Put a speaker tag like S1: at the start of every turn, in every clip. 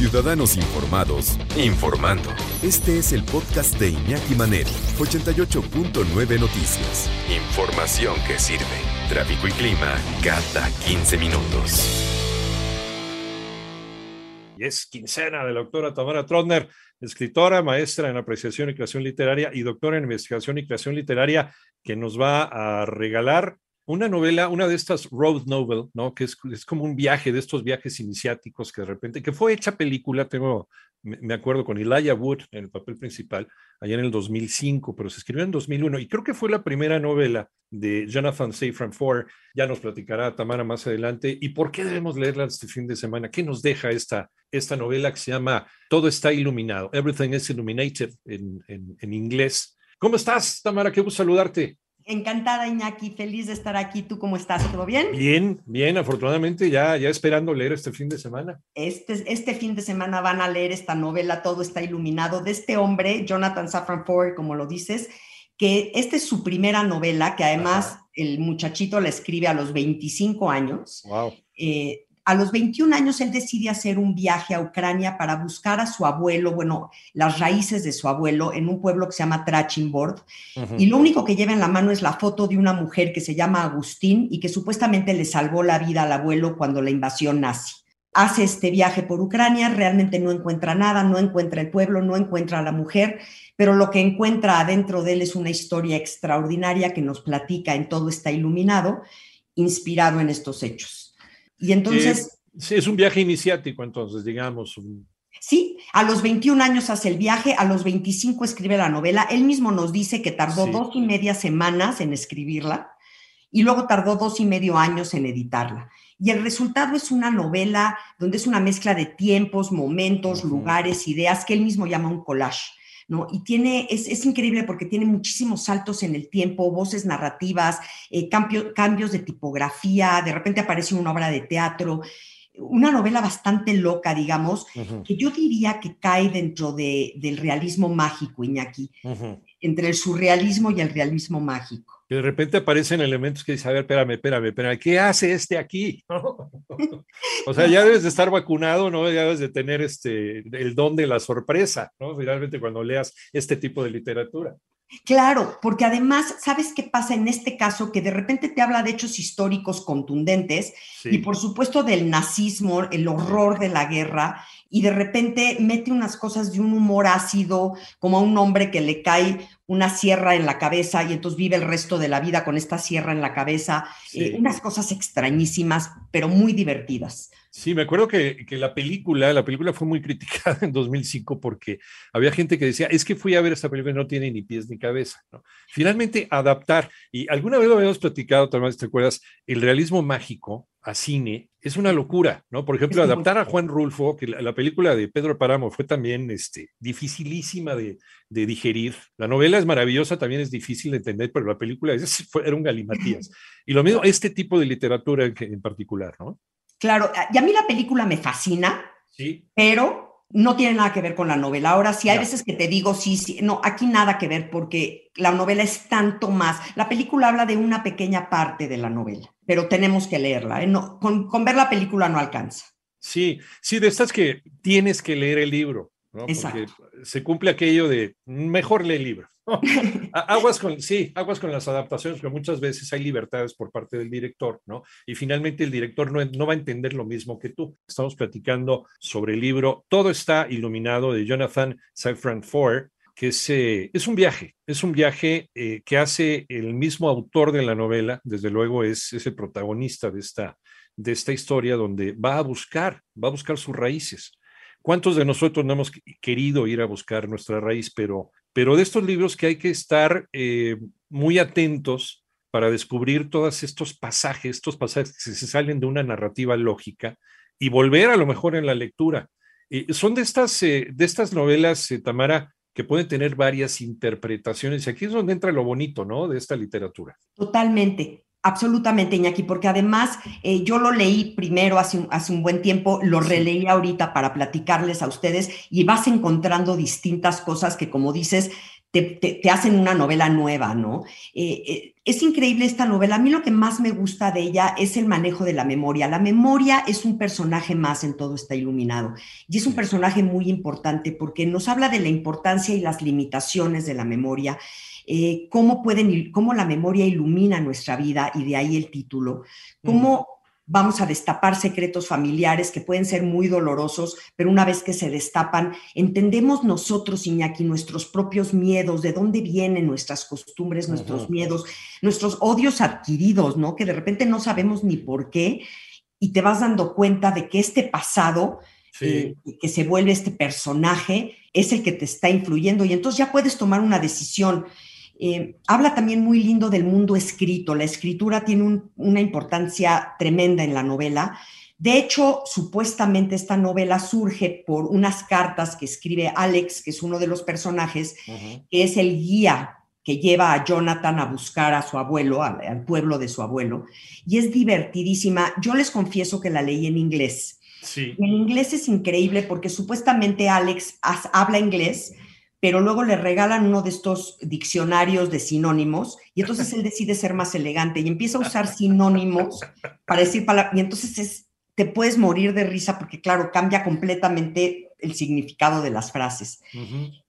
S1: Ciudadanos informados, informando. Este es el podcast de Iñaki Manero, 88.9 Noticias. Información que sirve. Tráfico y clima cada 15 minutos.
S2: Y es quincena de la doctora Tamara Trotner, escritora, maestra en apreciación y creación literaria y doctora en investigación y creación literaria, que nos va a regalar una novela, una de estas road novel, ¿no? Que es, es, como un viaje de estos viajes iniciáticos que de repente, que fue hecha película, tengo, me acuerdo con Elijah Wood en el papel principal, allá en el 2005, pero se escribió en 2001 y creo que fue la primera novela de Jonathan Safran Foer. Ya nos platicará Tamara más adelante. ¿Y por qué debemos leerla este fin de semana? ¿Qué nos deja esta, esta novela que se llama Todo está iluminado? Everything is illuminated en, en, en inglés. ¿Cómo estás, Tamara? Qué gusto saludarte.
S3: Encantada, Iñaki, feliz de estar aquí. ¿Tú cómo estás? ¿Todo bien?
S2: Bien, bien, afortunadamente ya, ya esperando leer este fin de semana.
S3: Este, este fin de semana van a leer esta novela, Todo está iluminado, de este hombre, Jonathan Safran Foer, como lo dices, que esta es su primera novela, que además Ajá. el muchachito la escribe a los 25 años.
S2: Wow.
S3: Eh, a los 21 años él decide hacer un viaje a Ucrania para buscar a su abuelo, bueno, las raíces de su abuelo en un pueblo que se llama Trachimborg. Uh -huh. Y lo único que lleva en la mano es la foto de una mujer que se llama Agustín y que supuestamente le salvó la vida al abuelo cuando la invasión nazi. Hace este viaje por Ucrania, realmente no encuentra nada, no encuentra el pueblo, no encuentra a la mujer, pero lo que encuentra adentro de él es una historia extraordinaria que nos platica en todo está iluminado, inspirado en estos hechos. Y entonces...
S2: Sí, es un viaje iniciático, entonces, digamos.
S3: Sí, a los 21 años hace el viaje, a los 25 escribe la novela. Él mismo nos dice que tardó sí. dos y media semanas en escribirla y luego tardó dos y medio años en editarla. Y el resultado es una novela donde es una mezcla de tiempos, momentos, uh -huh. lugares, ideas, que él mismo llama un collage. ¿No? Y tiene, es, es, increíble porque tiene muchísimos saltos en el tiempo, voces narrativas, eh, cambio, cambios de tipografía, de repente aparece una obra de teatro, una novela bastante loca, digamos, uh -huh. que yo diría que cae dentro de, del realismo mágico, Iñaki, uh -huh. entre el surrealismo y el realismo mágico.
S2: Que de repente aparecen elementos que dicen, a ver, espérame, espérame, espérame, ¿qué hace este aquí? o sea, ya debes de estar vacunado, ¿no? Ya debes de tener este, el don de la sorpresa, ¿no? Finalmente cuando leas este tipo de literatura.
S3: Claro, porque además, ¿sabes qué pasa en este caso? Que de repente te habla de hechos históricos contundentes sí. y por supuesto del nazismo, el horror de la guerra, y de repente mete unas cosas de un humor ácido, como a un hombre que le cae una sierra en la cabeza y entonces vive el resto de la vida con esta sierra en la cabeza, sí. eh, unas cosas extrañísimas, pero muy divertidas.
S2: Sí, me acuerdo que, que, la película, la película fue muy criticada en 2005 porque había gente que decía, es que fui a ver esta película y no tiene ni pies ni cabeza. ¿no? Finalmente, adaptar, y alguna vez lo habíamos platicado, tal vez te acuerdas, el realismo mágico a cine es una locura, ¿no? Por ejemplo, adaptar a Juan Rulfo, que la, la película de Pedro Páramo fue también este, dificilísima de, de, digerir. La novela es maravillosa, también es difícil de entender, pero la película es, fue, era un galimatías. Y lo mismo, este tipo de literatura en, en particular, ¿no?
S3: Claro, y a mí la película me fascina,
S2: sí.
S3: pero no tiene nada que ver con la novela. Ahora sí, hay no. veces que te digo, sí, sí, no, aquí nada que ver porque la novela es tanto más. La película habla de una pequeña parte de la novela, pero tenemos que leerla. ¿eh? No, con, con, ver la película no alcanza.
S2: Sí, sí, de estas que tienes que leer el libro. ¿No? Porque se cumple aquello de mejor lee el libro. aguas con, sí, aguas con las adaptaciones, pero muchas veces hay libertades por parte del director, ¿no? Y finalmente el director no, no va a entender lo mismo que tú. Estamos platicando sobre el libro Todo está iluminado de Jonathan Safran Foer, que es, eh, es, un viaje, es un viaje eh, que hace el mismo autor de la novela, desde luego es, es el protagonista de esta, de esta historia donde va a buscar, va a buscar sus raíces. ¿Cuántos de nosotros no hemos querido ir a buscar nuestra raíz, pero pero de estos libros que hay que estar eh, muy atentos para descubrir todos estos pasajes, estos pasajes que se salen de una narrativa lógica, y volver a lo mejor en la lectura. son de estas, eh, de estas novelas, eh, Tamara, que pueden tener varias interpretaciones. Y aquí es donde entra lo bonito, ¿no? De esta literatura.
S3: Totalmente. Absolutamente, Iñaki, porque además eh, yo lo leí primero hace un, hace un buen tiempo, lo releí ahorita para platicarles a ustedes y vas encontrando distintas cosas que, como dices, te, hacen una novela nueva, ¿no? Eh, eh, es increíble esta novela. A mí lo que más me gusta de ella es el manejo de la memoria. La memoria es un personaje más en todo está iluminado. Y es un personaje muy importante porque nos habla de la importancia y las limitaciones de la memoria. Eh, cómo pueden, cómo la memoria ilumina nuestra vida y de ahí el título, cómo vamos a destapar secretos familiares que pueden ser muy dolorosos, pero una vez que se destapan, entendemos nosotros, Iñaki, nuestros propios miedos, de dónde vienen nuestras costumbres, nuestros miedos, nuestros odios adquiridos, ¿no? Que de repente no sabemos ni por qué y te vas dando cuenta de que este pasado, eh, que se vuelve este personaje, es el que te está influyendo y entonces ya puedes tomar una decisión eh, habla también muy lindo del mundo escrito. La escritura tiene una importancia tremenda en la novela. De hecho, supuestamente esta novela surge por unas cartas que escribe Alex, que es uno de los personajes, que es el guía que lleva a Jonathan a buscar a su abuelo, al, pueblo de su abuelo. Y es divertidísima. Yo les confieso que la leí en inglés. Sí. En inglés es increíble porque supuestamente Alex habla inglés, pero luego le regalan uno de estos diccionarios de sinónimos y entonces él decide ser más elegante y empieza a usar sinónimos para decir palabras. Y entonces te puedes morir de risa porque, claro, cambia completamente el significado de las frases.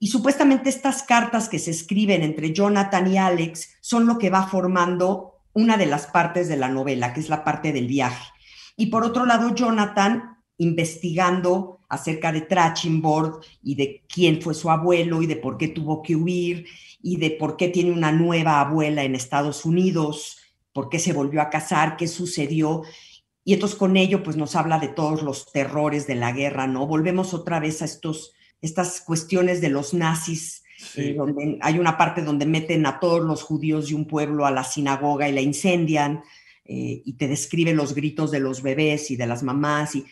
S3: Y supuestamente estas cartas que se escriben entre Jonathan y Alex son lo que va formando una de las partes de la novela, que es la parte del viaje. Y por otro lado, Jonathan investigando acerca de Trachtenberg y de quién fue su abuelo y de por qué tuvo que huir y de por qué tiene una nueva abuela en Estados Unidos, por qué se volvió a casar, qué sucedió. Y entonces con ello pues nos habla de todos los terrores de la guerra, ¿no? Volvemos otra vez a estos, estas cuestiones de los nazis, eh, donde hay una parte donde meten a todos los judíos de un pueblo a la sinagoga y la incendian, eh, y te describe los gritos de los bebés y de las mamás, y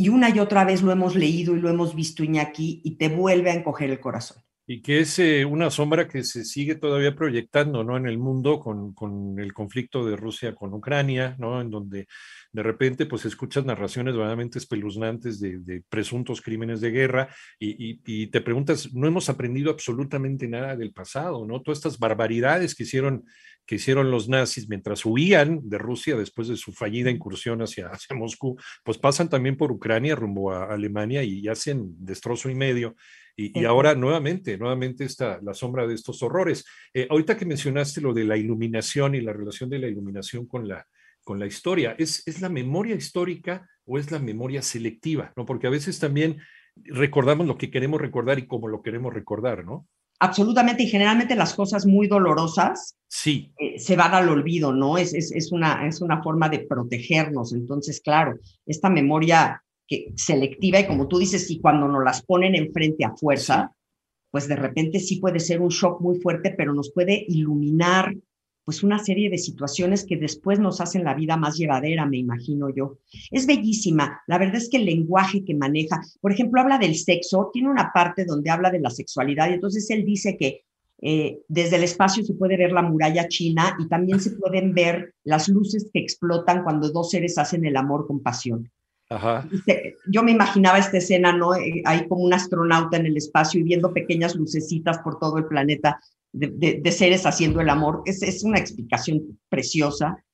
S3: y una y otra vez lo hemos leído y lo hemos visto, Iñaki, y te vuelve a encoger el corazón.
S2: Y que es eh, una sombra que se sigue todavía proyectando ¿no? en el mundo con, con, el conflicto de Rusia con Ucrania, ¿no? en donde de repente pues escuchas narraciones verdaderamente espeluznantes de, presuntos crímenes de guerra y, y, te preguntas, no hemos aprendido absolutamente nada del pasado, ¿no? Todas estas barbaridades que hicieron que hicieron los nazis mientras huían de Rusia después de su fallida incursión hacia, hacia Moscú, pues pasan también por Ucrania rumbo a Alemania y hacen destrozo y medio. Y, ahora nuevamente, nuevamente está la sombra de estos horrores. Eh, ahorita que mencionaste lo de la iluminación y la relación de la iluminación con la, con la historia, ¿es, ¿es la memoria histórica o es la memoria selectiva? ¿no? Porque a veces también recordamos lo que queremos recordar y cómo lo queremos recordar, ¿no?
S3: Absolutamente y generalmente las cosas muy dolorosas
S2: sí.
S3: Eh, se van al olvido, ¿no? Es, es, una, es una forma de protegernos. Entonces, claro, esta memoria que, selectiva y como tú dices, y cuando nos las ponen enfrente a fuerza, pues de repente sí puede ser un shock muy fuerte, pero nos puede iluminar pues una serie de situaciones que después nos hacen la vida más llevadera, me imagino yo. Es bellísima. La verdad es que el lenguaje que maneja, por ejemplo, habla del sexo, tiene una parte donde habla de la sexualidad y entonces él dice que eh, desde el espacio se puede ver la muralla china y también se pueden ver las luces que explotan cuando dos seres hacen el amor con pasión. Yo me imaginaba esta escena, ¿no? Eh, ahí como un astronauta en el espacio y viendo pequeñas lucecitas por todo el planeta de, seres haciendo el amor. Es, es una explicación preciosa.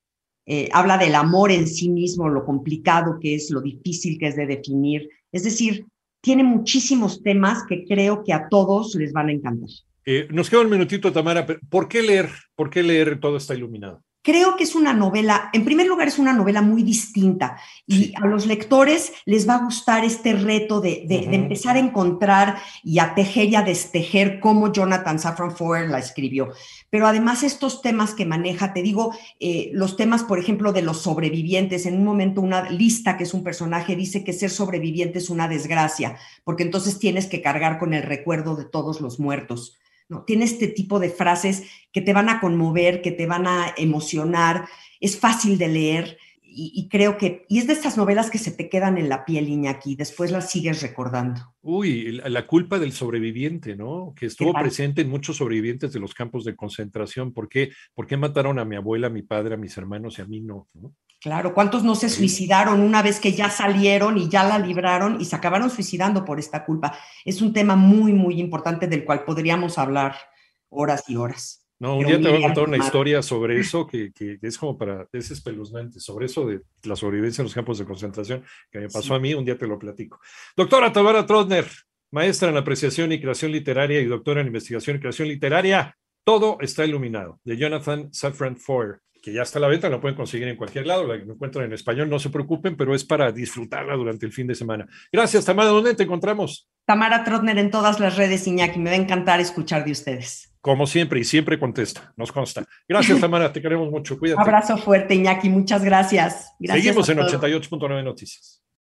S3: Eh, habla del amor en sí mismo, lo complicado que es, lo difícil que es de definir. Es decir, tiene muchísimos temas que creo que a todos les van a encantar.
S2: Eh, nos queda un minutito, Tamara. ¿Por qué leer? ¿Por qué leer Todo está iluminado?
S3: Creo que es una novela, en primer lugar es una novela muy distinta y a los lectores les va a gustar este reto de, empezar a encontrar y a tejer y a destejer cómo Jonathan Safran Foer la escribió. Pero además estos temas que maneja, te digo, eh, los temas, por ejemplo, de los sobrevivientes. En un momento una lista, que es un personaje, dice que ser sobreviviente es una desgracia, porque entonces tienes que cargar con el recuerdo de todos los muertos. ¿No? Tiene este tipo de frases que te van a conmover, que te van a emocionar, es fácil de leer y, creo que, y es de estas novelas que se te quedan en la piel, Iñaki, después las sigues recordando.
S2: Uy, la, culpa del sobreviviente, ¿no? Que estuvo presente en muchos sobrevivientes de los campos de concentración. ¿Por qué, ¿Por qué mataron a mi abuela, a mi padre, a mis hermanos y a mí no?
S3: Claro, ¿cuántos no se suicidaron una vez que ya salieron y ya la libraron y se acabaron suicidando por esta culpa? Es un tema muy, muy importante del cual podríamos hablar horas y horas.
S2: No, un día te voy a contar una historia sobre eso que, es como para, es espeluznante, sobre eso de la sobrevivencia en los campos de concentración que me pasó a mí, un día te lo platico. Doctora Tamara Trotner, maestra en apreciación y creación literaria y doctora en investigación y creación literaria, todo está iluminado, de Jonathan Safran Foer, que ya está a la venta, lo pueden conseguir en cualquier lado, la encuentran en español, no se preocupen, pero es para disfrutarla durante el fin de semana. Gracias, Tamara, ¿dónde te encontramos?
S3: Tamara Trotner en todas las redes, Iñaki, me va a encantar escuchar de ustedes.
S2: Como siempre, y siempre contesta, nos consta. Gracias, Tamara, te queremos mucho. Cuídate.
S3: Abrazo fuerte, Iñaki, muchas gracias. gracias
S2: Seguimos en 88.9 Noticias.